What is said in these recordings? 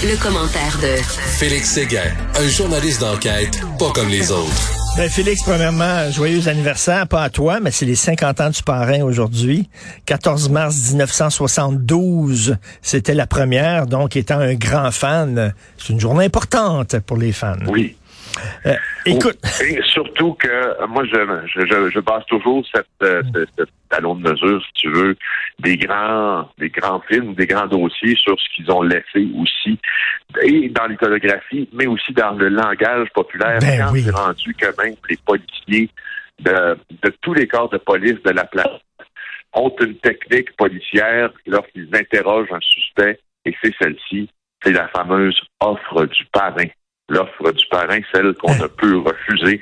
Le, commentaire de Félix Séguin, un journaliste d'enquête pas comme les autres. Ben Félix, premièrement, joyeux anniversaire, pas à toi, mais c'est les 50 ans du parrain aujourd'hui. 14 mars 1972, c'était la première, donc étant un grand fan, c'est une journée importante pour les fans. Oui. Euh, écoute. Et surtout que moi, je, je, je base toujours cette, euh, cette, talon de mesure, si tu veux, des grands, des grands films, des grands dossiers sur ce qu'ils ont laissé aussi, et dans l'iconographie, mais aussi dans le langage populaire. Ben quand oui. c'est rendu que même les policiers de, de tous les corps de police de la place ont une technique policière lorsqu'ils interrogent un suspect, et c'est celle-ci, c'est la fameuse offre du parrain l'offre du parrain, celle qu'on ne peut refuser,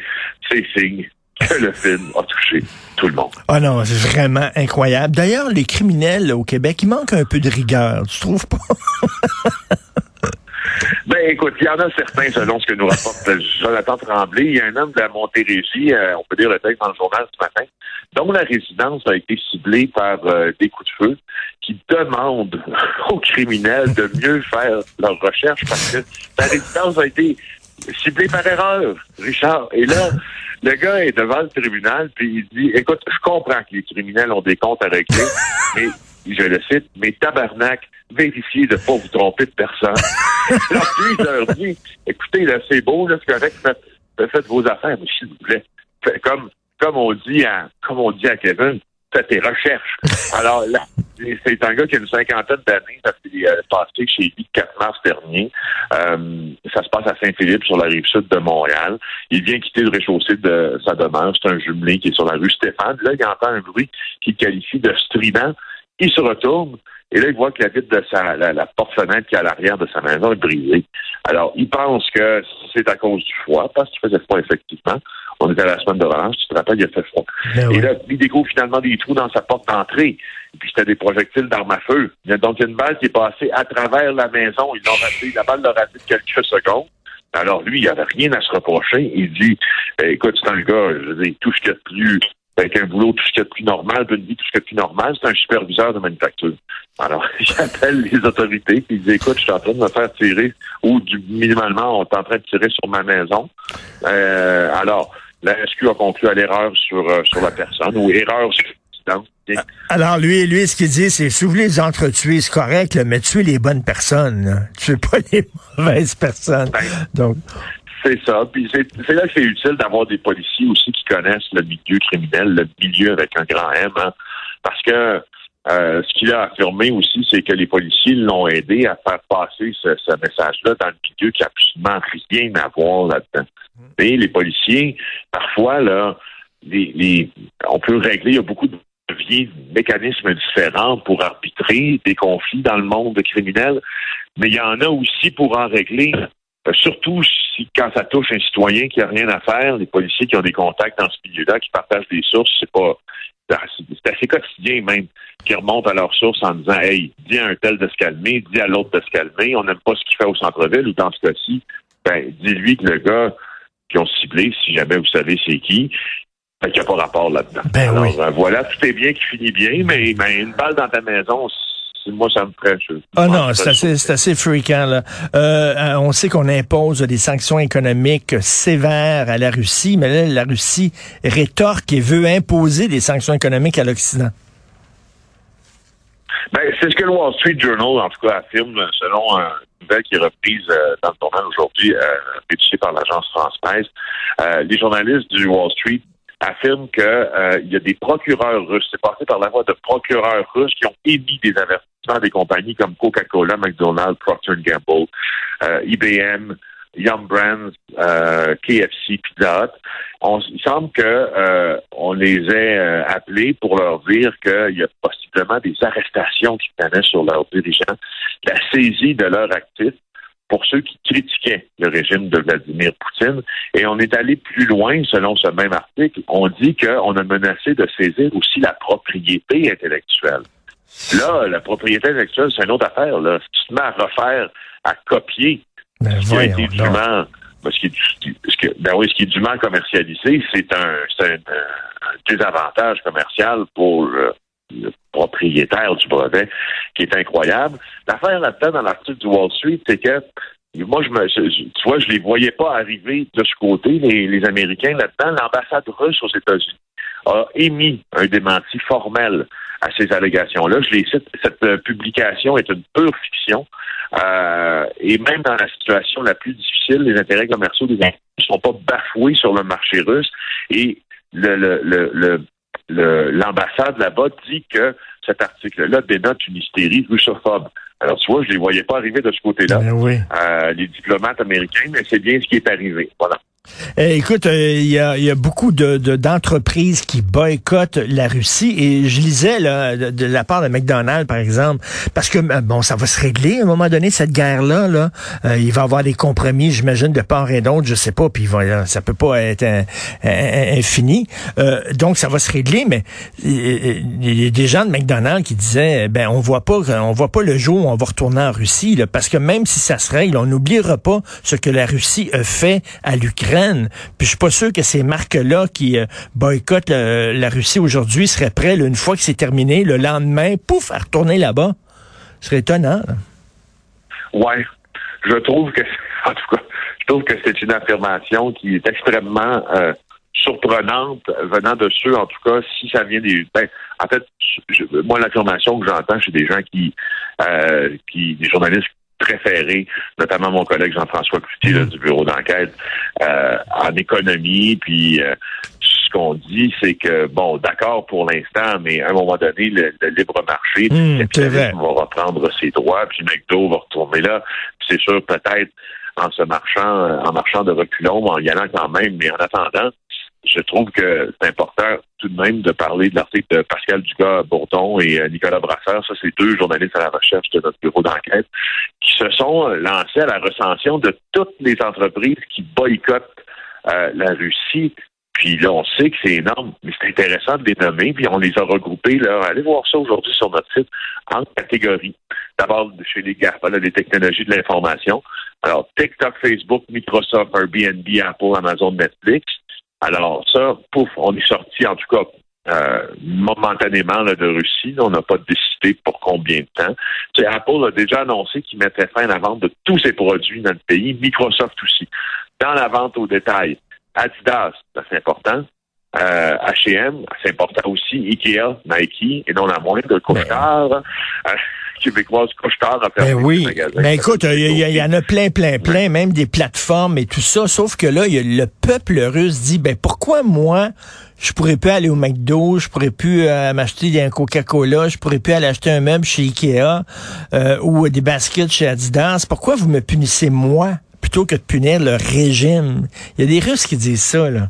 c'est signe que le film a touché tout le monde. Oh non, c'est vraiment incroyable. D'ailleurs, les criminels au Québec, ils manquent un peu de rigueur, tu trouves pas? Ben écoute, il y en a certains, selon ce que nous rapporte Jonathan Tremblay. Il y a un homme de la Montérégie, euh, on peut dire le texte dans le journal ce matin, dont la résidence a été ciblée par euh, des coups de feu, qui demande aux criminels de mieux faire leur recherche parce que la résidence a été ciblée par erreur, Richard. Et là, le gars est devant le tribunal, puis il dit, écoute, je comprends que les criminels ont des comptes à régler, mais je le cite, mais tabarnak, vérifiez de ne pas vous tromper de personne. Alors, lui, il leur dit, écoutez, là, c'est beau, là, c'est correct, faites, faites vos affaires, mais s'il vous plaît, faites comme, comme on dit à, comme on dit à Kevin, faites tes recherches. Alors, là, c'est un gars qui a une cinquantaine d'années, ça s'est euh, passé chez lui le 4 mars dernier. Euh, ça se passe à Saint-Philippe, sur la rive sud de Montréal. Il vient quitter le rez-de-chaussée de sa demeure. C'est un jumelé qui est sur la rue Stéphane. Là, il entend un bruit qu'il qualifie de strident. Il se retourne et là, il voit que la vitre de sa, la, la porte-fenêtre qui est à l'arrière de sa maison est brisée. Alors, il pense que c'est à cause du froid, parce qu'il faisait froid, effectivement. On était à la semaine de relâche, tu te rappelles, il a fait froid. Ben et là, il découvre finalement des trous dans sa porte d'entrée. Et puis, c'était des projectiles d'armes à feu. Il y a donc une balle qui est passée à travers la maison. Ils l'ont raté. La balle l'a raté quelques secondes. Alors, lui, il avait rien à se reprocher. Il dit, eh, écoute, c'est un gars, je veux dire, tout ce qu'il y a de plus, avec un boulot, tout ce qu'il y a de plus normal, une vie, tout ce qu'il y a de plus normal, c'est un superviseur de manufacture. Alors, j'appelle les autorités, puis il dit, écoute, je suis en train de me faire tirer, ou du, minimalement, on est en train de tirer sur ma maison. Euh, alors, la SQ a conclu à l'erreur sur, euh, sur la personne, ou erreur sur l'accident. Alors, lui, lui, ce qu'il dit, c'est si vous voulez les entretuer, c'est correct, là, mais tuez les bonnes personnes. Là. Tuez pas les mauvaises personnes. Ben, Donc, C'est ça. Puis c'est là que c'est utile d'avoir des policiers aussi qui connaissent le milieu criminel, le milieu avec un grand M, hein. parce que euh, ce qu'il a affirmé aussi, c'est que les policiers l'ont aidé à faire passer ce, ce message-là dans le milieu qui n'a absolument rien à voir là-dedans. Et les policiers, parfois, là, les, les, on peut régler, il y a beaucoup de mécanismes différents pour arbitrer des conflits dans le monde criminel, mais il y en a aussi pour en régler euh, surtout quand ça touche un citoyen qui a rien à faire, les policiers qui ont des contacts dans ce milieu-là, qui partagent des sources, c'est pas c'est assez quotidien même, qui remontent à leurs sources en disant Hey, dis à un tel de se calmer, dis à l'autre de se calmer, on n'aime pas ce qu'il fait au centre-ville, ou dans ce cas-ci, ben, dis-lui que le gars qui ont ciblé, si jamais vous savez c'est qui, qu'il n'y a pas rapport là-dedans. Ben Alors, oui. euh, voilà, tout est bien qui finit bien, mais, mais une balle dans ta maison, moi, ça me ferait. je- Ah je non, c'est assez, c'est assez fréquent. Là. Euh, euh, on sait qu'on impose des sanctions économiques sévères à la Russie, mais là, la Russie rétorque et veut imposer des sanctions économiques à l'Occident. Ben, c'est ce que le Wall Street Journal, en tout cas, affirme selon une nouvelle qui est reprise euh, dans le journal aujourd'hui, euh, par l'agence France-Presse. Euh, les journalistes du Wall Street affirment qu'il y a des procureurs russes, c'est passé par la voie de procureurs russes qui ont émis des avertissements des compagnies comme Coca-Cola, McDonald's, Procter Gamble, euh, IBM, Yum Brands, euh, KFC, Pizza Hut. On, il semble que euh, on les ait euh, appelés pour leur dire qu'il y a possiblement des arrestations qui planaient sur leurs dirigeants, la saisie de leurs actifs pour ceux qui critiquaient le régime de Vladimir Poutine. Et on est allé plus loin, selon ce même article. On dit qu'on a menacé de saisir aussi la propriété intellectuelle. Là, la propriété intellectuelle, c'est une autre affaire. Là. Si tu te mets à refaire, à copier Ben, ce qui a été dûment, ben, ce qui est, ce ben oui, ce qui est dûment commercialisé, c'est un, c'est un, un désavantage commercial pour, euh, propriétaire du brevet, qui est incroyable. L'affaire là-dedans dans l'article du Wall Street, c'est que moi, je me, tu vois, je les voyais pas arriver de ce côté, les, Américains là-dedans. L'ambassade russe aux États-Unis a émis un démenti formel à ces allégations-là. Je les cite, cette euh, publication est une pure fiction. Euh, et même dans la situation la plus difficile, les intérêts commerciaux des Américains ne sont pas bafoués sur le marché russe. Et le, le, le, l'ambassade là-bas dit que cet article-là dénote une hystérie russophobe. Alors, tu vois, je les voyais pas arriver de ce côté-là, ben oui. euh, les diplomates américains, mais c'est bien ce qui est arrivé. Voilà. Eh, écoute, euh, il y, a, beaucoup de, d'entreprises qui boycottent la Russie et je lisais là, de, la part de McDonald's, par exemple, parce que euh, bon, ça va se régler à un moment donné cette guerre-là. Là, euh, il va y avoir des compromis, j'imagine, de part et d'autre, je sais pas, puis ça peut pas être infini. donc ça va se régler, mais il y a des gens de McDonald's qui disaient, ben on voit pas, on voit pas le jour où on va retourner en Russie, là, parce que même si ça se règle, on n'oubliera pas ce que la Russie a fait à l'Ukraine puis je suis pas sûr que ces marques-là qui euh, boycottent la Russie aujourd'hui seraient prêts, une fois que c'est terminé, le lendemain, pouf, à retourner là-bas. Ce serait étonnant. Oui. Ouais. Je trouve que, en tout cas, je trouve que c'est une affirmation qui est extrêmement euh, surprenante venant de ceux, en tout cas, si ça vient des. Ben, en fait, moi, l'affirmation que j'entends chez des gens qui, euh, qui, des journalistes préféré, notamment mon collègue Jean-François Cloutier mm. du bureau d'enquête euh, en économie. Puis euh, ce qu'on dit, c'est que bon, d'accord pour l'instant, mais à un moment donné, le, libre marché, mmh, le capitalisme va reprendre ses droits, puis McDo va retourner là. c'est sûr, peut-être en se marchant, en marchant de reculons, en y allant quand même, mais en attendant, je trouve que c'est important tout de même de parler de l'article de Pascal Dugas-Bourdon et euh, Nicolas Brasseur. Ça, c'est deux journalistes à la recherche de notre bureau d'enquête qui se sont lancés à la recension de toutes les entreprises qui boycottent euh, la Russie. Puis là, on sait que c'est énorme, mais c'est intéressant de les nommer, puis on les a regroupés. Là. Allez voir ça aujourd'hui sur notre site en catégories. D'abord, chez les GAFA, les technologies de l'information. Alors, TikTok, Facebook, Microsoft, Airbnb, Apple, Amazon, Netflix. Alors ça, pouf, on est sorti en tout cas euh, momentanément là, de Russie. On n'a pas décidé pour combien de temps. Apple a déjà annoncé qu'il mettait fin à la vente de tous ses produits dans le pays, Microsoft aussi. Dans la vente au détail, Adidas, c'est important. Euh, H&M, c'est important aussi. Ikea, Nike, et non la moindre, Couchetard. Québécoise Couchetard a ben oui. Mais écoute, il y, en a plein, plein, plein, même des plateformes et tout ça. Sauf que là, le peuple russe dit, ben pourquoi moi, je pourrais plus aller au McDo, je pourrais plus euh, m'acheter un Coca-Cola, je pourrais plus aller acheter un meuble chez Ikea euh, ou des baskets chez Adidas. Pourquoi vous me punissez moi plutôt que de punir le régime? Il y a des Russes qui disent ça, là.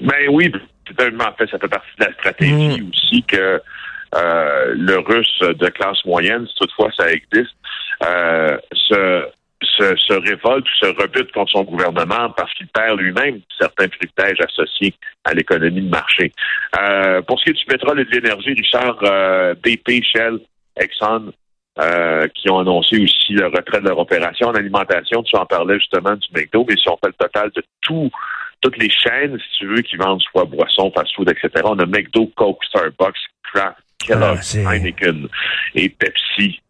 Ben oui, en fait, ça fait partie de la stratégie mm. aussi que euh, le russe de classe moyenne, si toutefois ça existe, euh, se, révolte ou se rebute contre son gouvernement parce qu'il perd lui-même certains privilèges associés à l'économie de marché. Euh, pour ce qui est du pétrole et de l'énergie, Richard, BP, Shell, Exxon, qui ont annoncé aussi le retrait de leur opération en alimentation. Tu en parlais justement du McDo, mais si on fait le total de tout, toutes les chaînes, si tu veux, qui vendent soit boissons, fast-food, etc., on a McDo, Coke, Starbucks, Kraft, Kellogg's, ah, Heineken et Pepsi.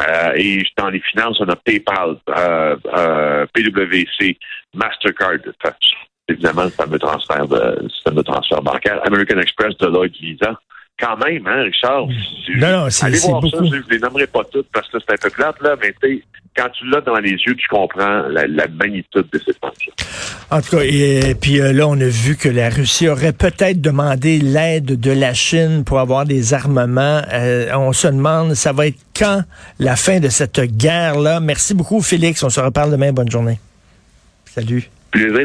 Euh, et dans les finances, on a PayPal, euh, euh, PwC, Mastercard, évidemment le fameux transfert de le fameux transfert bancaire, American Express, Deloitte, Visa. Quand même, hein, Richard? Non, non, c'est Allez voir beaucoup. ça, je ne les nommerai pas toutes parce que c'est un peu plate, là, mais quand tu l'as dans les yeux, tu comprends la, la magnitude de cette tension. En tout cas, et, puis euh, là, on a vu que la Russie aurait peut-être demandé l'aide de la Chine pour avoir des armements. Euh, on se demande, ça va être quand la fin de cette guerre-là? Merci beaucoup, Félix. On se reparle demain. Bonne journée. Salut. Plaisir.